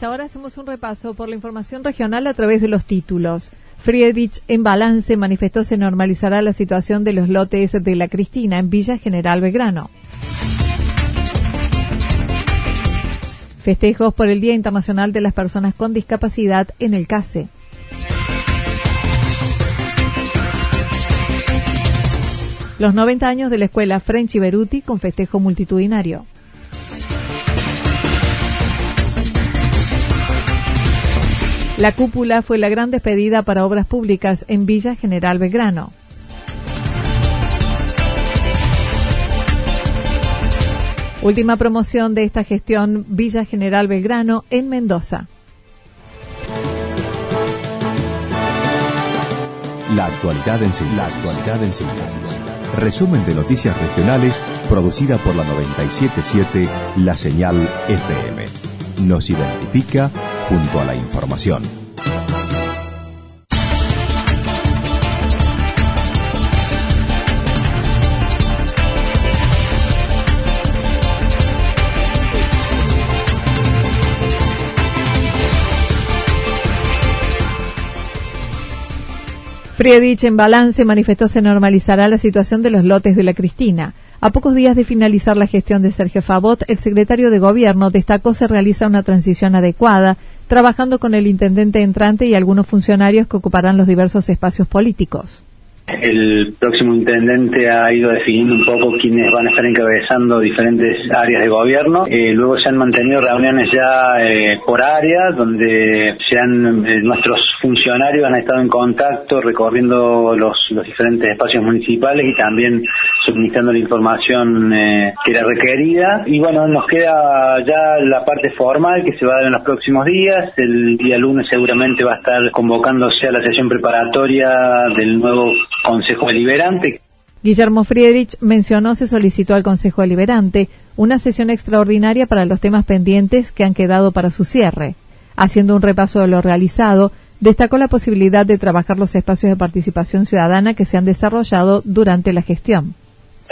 Ahora hacemos un repaso por la información regional a través de los títulos. Friedrich en balance manifestó se normalizará la situación de los lotes de la Cristina en Villa General Belgrano. Festejos por el Día Internacional de las Personas con Discapacidad en el CASE. Los 90 años de la escuela French Beruti con festejo multitudinario. La cúpula fue la gran despedida para obras públicas en Villa General Belgrano. Última promoción de esta gestión Villa General Belgrano en Mendoza. La actualidad en síntesis. Resumen de noticias regionales producida por la 977 La Señal FM. Nos identifica junto a la información. Friedrich en balance manifestó se normalizará la situación de los lotes de la Cristina. A pocos días de finalizar la gestión de Sergio Favot, el secretario de Gobierno destacó se realiza una transición adecuada, trabajando con el intendente entrante y algunos funcionarios que ocuparán los diversos espacios políticos. El próximo intendente ha ido definiendo un poco quiénes van a estar encabezando diferentes áreas de gobierno. Eh, luego se han mantenido reuniones ya eh, por área, donde sean eh, nuestros funcionarios han estado en contacto recorriendo los, los diferentes espacios municipales y también suministrando la información que era requerida. Y bueno, nos queda ya la parte formal que se va a dar en los próximos días. El día lunes seguramente va a estar convocándose a la sesión preparatoria del nuevo Consejo Deliberante. Guillermo Friedrich mencionó se solicitó al Consejo Deliberante una sesión extraordinaria para los temas pendientes que han quedado para su cierre. Haciendo un repaso de lo realizado, destacó la posibilidad de trabajar los espacios de participación ciudadana que se han desarrollado durante la gestión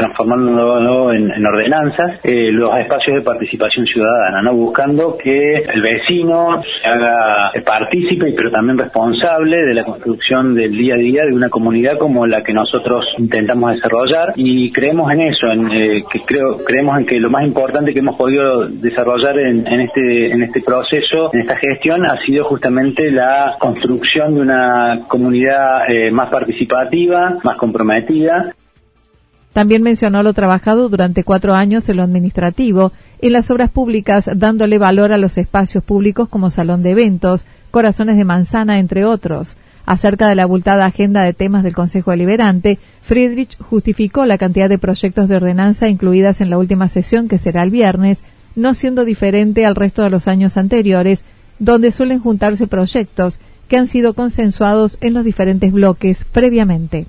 transformándolo en, en, ordenanzas, eh, los espacios de participación ciudadana, ¿no? buscando que el vecino se haga partícipe, pero también responsable de la construcción del día a día de una comunidad como la que nosotros intentamos desarrollar y creemos en eso, en, eh, que creo, creemos en que lo más importante que hemos podido desarrollar en, en, este, en este proceso, en esta gestión, ha sido justamente la construcción de una comunidad eh, más participativa, más comprometida también mencionó lo trabajado durante cuatro años en lo administrativo, en las obras públicas, dándole valor a los espacios públicos como salón de eventos, corazones de manzana, entre otros. Acerca de la abultada agenda de temas del Consejo Deliberante, Friedrich justificó la cantidad de proyectos de ordenanza incluidas en la última sesión, que será el viernes, no siendo diferente al resto de los años anteriores, donde suelen juntarse proyectos que han sido consensuados en los diferentes bloques previamente.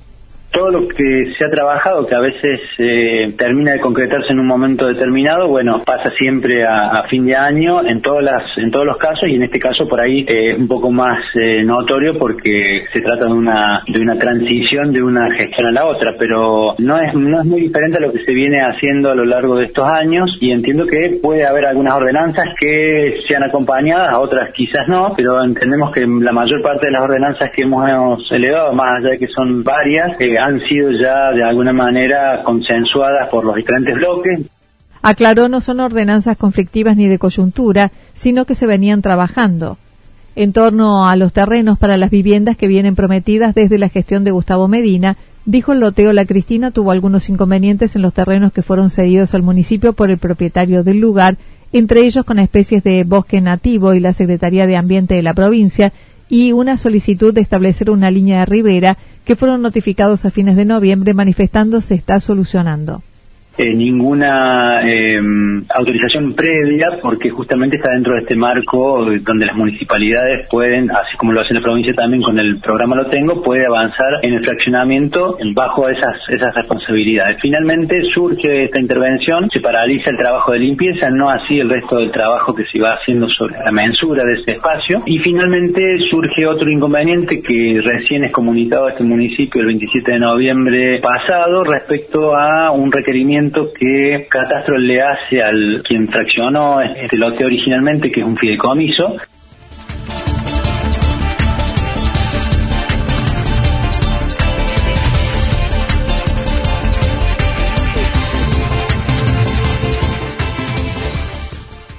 Todo lo que se ha trabajado, que a veces eh, termina de concretarse en un momento determinado, bueno, pasa siempre a, fin de año en todas las, en todos los casos y en este caso por ahí eh, un poco más eh, notorio porque se trata de una de una transición de una gestión a la otra, pero no es no es muy diferente a lo que se viene haciendo a lo largo de estos años y entiendo que puede haber algunas ordenanzas que sean acompañadas, otras quizás no, pero entendemos que la mayor parte de las ordenanzas que hemos elevado, más allá de que son varias, eh, han sido ya de alguna manera consensuadas por los diferentes bloques. Aclaró no son ordenanzas conflictivas ni de coyuntura, sino que se venían trabajando. En torno a los terrenos para las viviendas que vienen prometidas desde la gestión de Gustavo Medina, dijo el loteo La Cristina tuvo algunos inconvenientes en los terrenos que fueron cedidos al municipio por el propietario del lugar, entre ellos con especies de bosque nativo y la Secretaría de Ambiente de la provincia, y una solicitud de establecer una línea de ribera que fueron notificados a fines de noviembre manifestando se está solucionando. Eh, ninguna eh, autorización previa porque justamente está dentro de este marco donde las municipalidades pueden, así como lo hace la provincia también con el programa Lo Tengo, puede avanzar en el fraccionamiento bajo esas, esas responsabilidades. Finalmente surge esta intervención, se paraliza el trabajo de limpieza, no así el resto del trabajo que se va haciendo sobre la mensura de este espacio y finalmente surge otro inconveniente que recién es comunicado a este municipio el 27 de noviembre pasado respecto a un requerimiento que Catastro le hace al quien fraccionó este lote originalmente, que es un fideicomiso,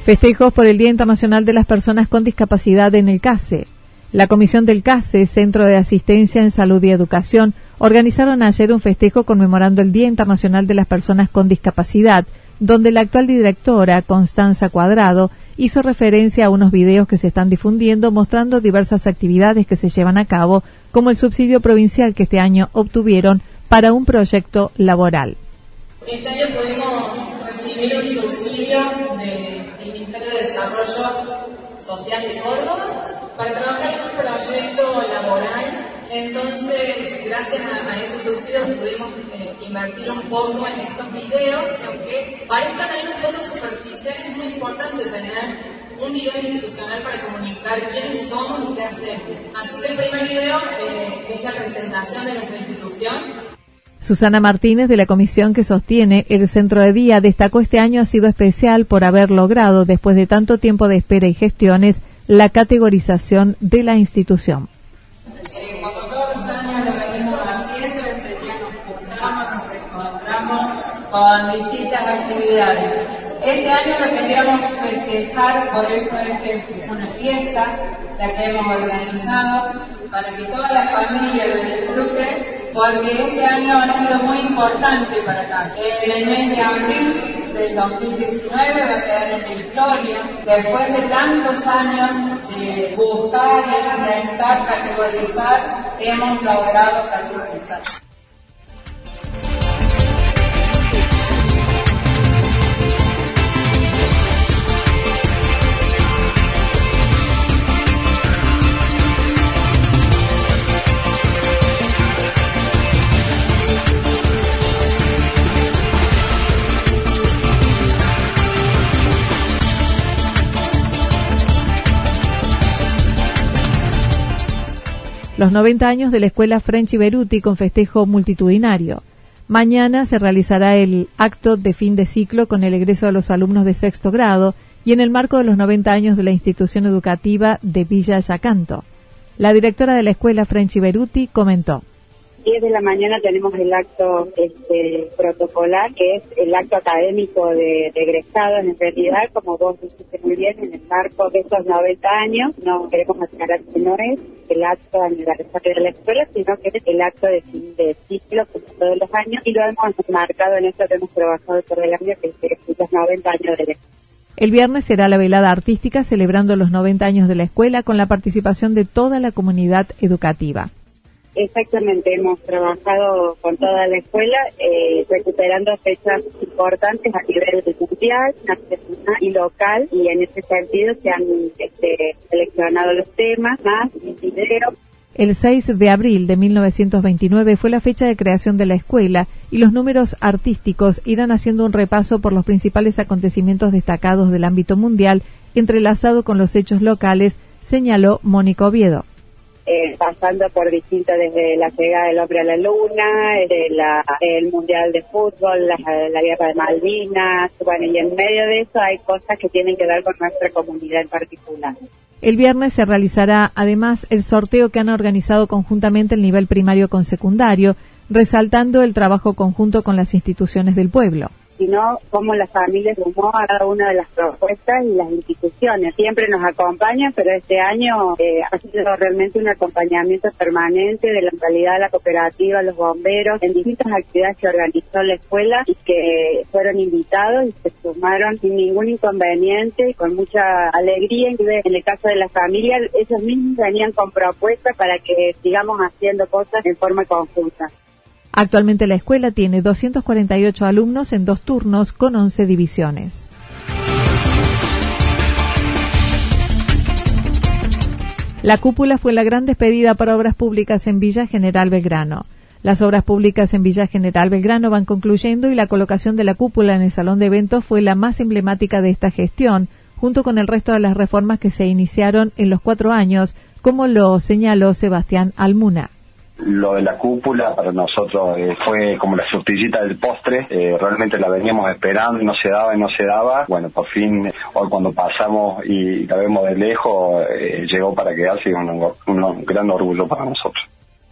Festejos por el Día Internacional de las Personas con Discapacidad en el CASE. La Comisión del CASE, Centro de Asistencia en Salud y Educación, organizaron ayer un festejo conmemorando el Día Internacional de las Personas con Discapacidad, donde la actual directora, Constanza Cuadrado, hizo referencia a unos videos que se están difundiendo mostrando diversas actividades que se llevan a cabo, como el subsidio provincial que este año obtuvieron para un proyecto laboral. Este año pudimos recibir un subsidio del Ministerio de Desarrollo Social de Córdoba para trabajar en un proyecto laboral. Entonces, gracias a, ese subsidio pudimos eh, invertir un poco en estos videos, que aunque parezcan ahí un poco superficiales, es muy importante tener un video institucional para comunicar quiénes somos y qué hacemos. Así que el primer video eh, es la presentación de nuestra institución. Susana Martínez, de la comisión que sostiene el centro de día, destacó este año ha sido especial por haber logrado, después de tanto tiempo de espera y gestiones, la categorización de la institución. Eh, todos los años lo venimos haciendo, este día nos juntamos, nos encontramos con distintas actividades. Este año lo queríamos festejar, por eso es que es una fiesta, la que hemos organizado, para que toda la familia lo disfrute, porque este año ha sido muy importante para acá. En el mes de abril del 2019 va a quedar en la historia. Después de tantos años de buscar y intentar categorizar, hemos logrado categorizar. Los 90 años de la Escuela French Beruti con festejo multitudinario. Mañana se realizará el acto de fin de ciclo con el egreso de los alumnos de sexto grado y en el marco de los 90 años de la institución educativa de Villa Yacanto. La directora de la escuela French Beruti comentó. 10 de la mañana tenemos el acto este, protocolar, que es el acto académico de, egresado en realidad, como vos dijiste muy bien, en el marco de estos 90 años, no queremos aclarar que no es el acto aniversario de la escuela, sino que es el acto de fin de ciclo, como todos los años, y lo hemos marcado en esto que hemos trabajado todo el año, que es los 90 años de la. El viernes será la velada artística celebrando los 90 años de la escuela con la participación de toda la comunidad educativa. Exactamente, hemos trabajado con toda la escuela, eh, recuperando fechas importantes a nivel mundial, nacional y local, y en ese sentido se han este, seleccionado los temas, más video, El 6 de abril de 1929 fue la fecha de creación de la escuela y los números artísticos irán haciendo un repaso por los principales acontecimientos destacados del ámbito mundial entrelazado con los hechos locales, señaló Mónica Oviedo. Eh, pasando por distintos desde la llegada del hombre a la luna, el mundial de fútbol, la, guerra de Malvinas, bueno, y en medio de eso hay cosas que tienen que ver con nuestra comunidad en particular. El viernes se realizará además el sorteo que han organizado conjuntamente el nivel primario con secundario, resaltando el trabajo conjunto con las instituciones del pueblo sino cómo las familias sumó a cada una de las propuestas y las instituciones. Siempre nos acompañan, pero este año eh, ha sido realmente un acompañamiento permanente de la realidad de la cooperativa, los bomberos, en distintas actividades que organizó la escuela y que fueron invitados y se sumaron sin ningún inconveniente y con mucha alegría. En el caso de las familias, ellos mismos venían con propuestas para que sigamos haciendo cosas en forma conjunta. Actualmente la escuela tiene 248 alumnos en dos turnos con 11 divisiones. La cúpula fue la gran despedida para obras públicas en Villa General Belgrano. Las obras públicas en Villa General Belgrano van concluyendo y la colocación de la cúpula en el salón de eventos fue la más emblemática de esta gestión, junto con el resto de las reformas que se iniciaron en los cuatro años, como lo señaló Sebastián Almuna lo de la cúpula para nosotros eh, fue como la surtillita del postre, eh, realmente la veníamos esperando y no se daba y no se daba. Bueno, por fin, hoy cuando pasamos y la vemos de lejos, eh, llegó para quedarse y un, un gran orgullo para nosotros.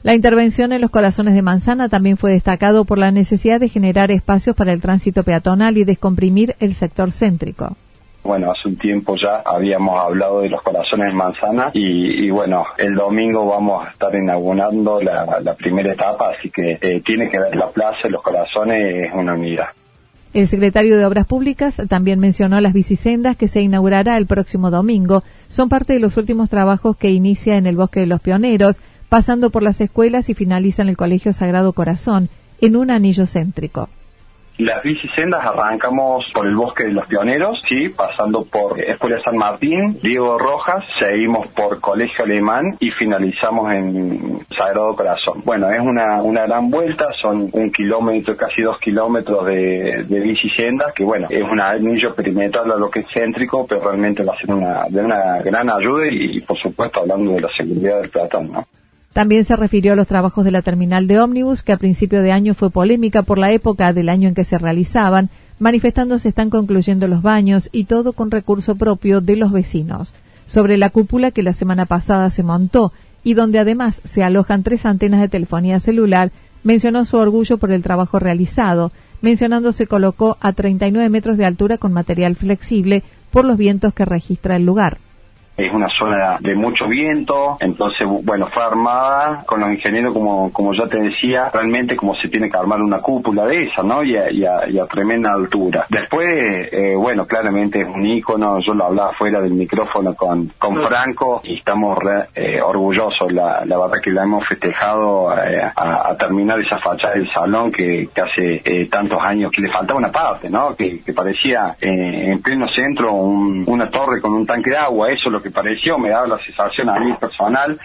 La intervención en los corazones de manzana también fue destacado por la necesidad de generar espacios para el tránsito peatonal y descomprimir el sector céntrico. Bueno, hace un tiempo ya habíamos hablado de los corazones manzana y, bueno, el domingo vamos a estar inaugurando la, primera etapa, así que eh, tiene que ver la plaza y los corazones es una unidad. El secretario de Obras Públicas también mencionó las bicisendas que se inaugurará el próximo domingo. Son parte de los últimos trabajos que inicia en el Bosque de los Pioneros, pasando por las escuelas y finaliza en el Colegio Sagrado Corazón, en un anillo céntrico. Las bicisendas arrancamos por el Bosque de los Pioneros, sí, pasando por Escuela San Martín, Diego Rojas, seguimos por Colegio Alemán y finalizamos en Sagrado Corazón. Bueno, es una, una gran vuelta, son un kilómetro, casi dos kilómetros de, de bicisendas, que bueno, es un anillo perimetral a lo que es céntrico, pero realmente va a ser una, de una gran ayuda y, por supuesto hablando de la seguridad del peatón, ¿no? También se refirió a los trabajos de la terminal de ómnibus, que a principio de año fue polémica por la época del año en que se realizaban, manifestando se están concluyendo los baños y todo con recurso propio de los vecinos. Sobre la cúpula que la semana pasada se montó y donde además se alojan tres antenas de telefonía celular, mencionó su orgullo por el trabajo realizado, mencionando se colocó a 39 metros de altura con material flexible por los vientos que registra el lugar es una zona de mucho viento, entonces, bueno, fue armada con los ingenieros, como, como ya te decía, realmente como se tiene que armar una cúpula de esa, ¿no? Y a, tremenda altura. Después, eh, bueno, claramente es un ícono, yo lo hablaba fuera del micrófono con, con Franco y estamos eh, orgullosos, la, la verdad que la hemos festejado eh, a, terminar esa fachada del salón que, hace tantos años que le faltaba una parte, ¿no? Que, parecía en pleno centro una torre con un tanque de agua, eso es lo que pareció, me daba la sensación a mí personal.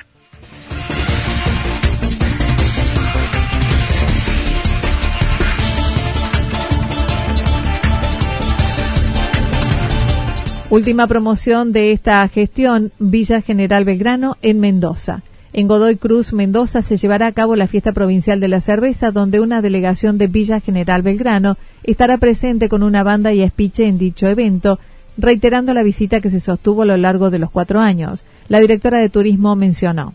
Última promoción de esta gestión, Villa General Belgrano en Mendoza. En Godoy Cruz, Mendoza, se llevará a cabo la fiesta provincial de la cerveza, donde una delegación de Villa General Belgrano estará presente con una banda y espiche en dicho evento, reiterando la visita que se sostuvo a lo largo de los cuatro años. La directora de turismo mencionó.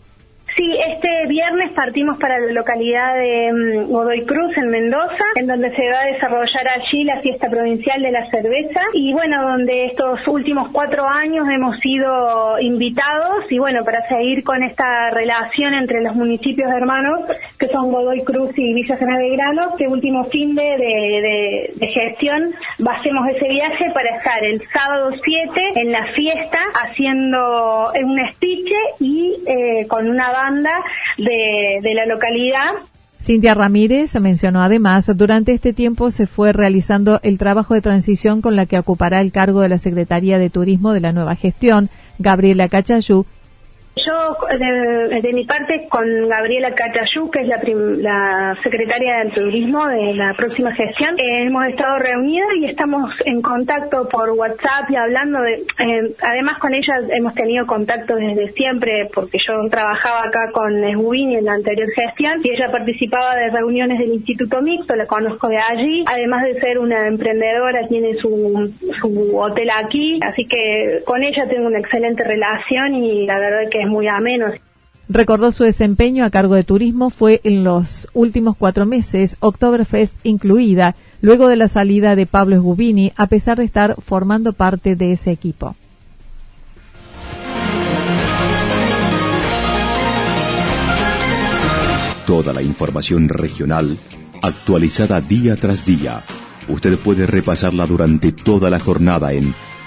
Sí, este viernes partimos para la localidad de mm, Godoy Cruz, en Mendoza, en donde se va a desarrollar allí la fiesta provincial de la cerveza. Y bueno, donde estos últimos cuatro años hemos sido invitados y bueno, para seguir con esta relación entre los municipios hermanos que son Godoy Cruz y Villa General Belgrano, este último fin de, gestión hacemos ese viaje para estar el sábado 7 en la fiesta haciendo un estiche y eh, con una banda de, la localidad. Cintia Ramírez mencionó además, durante este tiempo se fue realizando el trabajo de transición con la que ocupará el cargo de la Secretaría de Turismo de la nueva gestión, Gabriela Cachayú, Yo, de, mi parte, con Gabriela Catayú, que es la, secretaria del turismo de la próxima gestión, hemos estado reunidas y estamos en contacto por WhatsApp y hablando de. Eh, además, con ella hemos tenido contacto desde siempre, porque yo trabajaba acá con Esbubini en la anterior gestión y ella participaba de reuniones del Instituto Mixto, la conozco de allí. Además de ser una emprendedora, tiene su, su hotel aquí, así que con ella tengo una excelente relación y la verdad que es muy ameno. Recordó su desempeño a cargo de turismo fue en los últimos cuatro meses, Oktoberfest incluida, luego de la salida de Pablo Esgubini, a pesar de estar formando parte de ese equipo. Toda la información regional actualizada día tras día. Usted puede repasarla durante toda la jornada en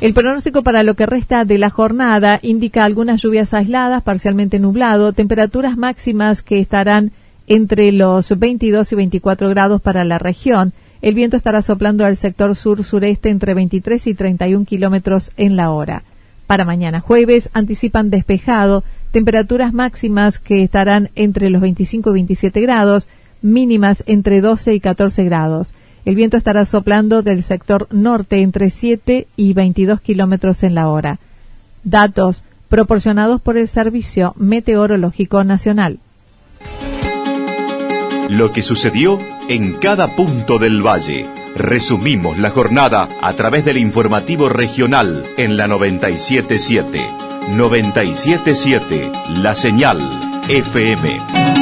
El pronóstico para lo que resta de la jornada indica algunas lluvias aisladas, parcialmente nublado, temperaturas máximas que estarán entre los 22 y 24 grados para la región. El viento estará soplando al sector sur-sureste entre 23 y 31 kilómetros en la hora. Para mañana jueves anticipan despejado, temperaturas máximas que estarán entre los 25 y 27 grados, mínimas entre 12 y 14 grados. El viento estará soplando del sector norte entre 7 y 22 kilómetros en la hora. Datos proporcionados por el Servicio Meteorológico Nacional. Lo que sucedió en cada punto del valle. Resumimos la jornada a través del informativo regional en la 977. 977, la señal FM.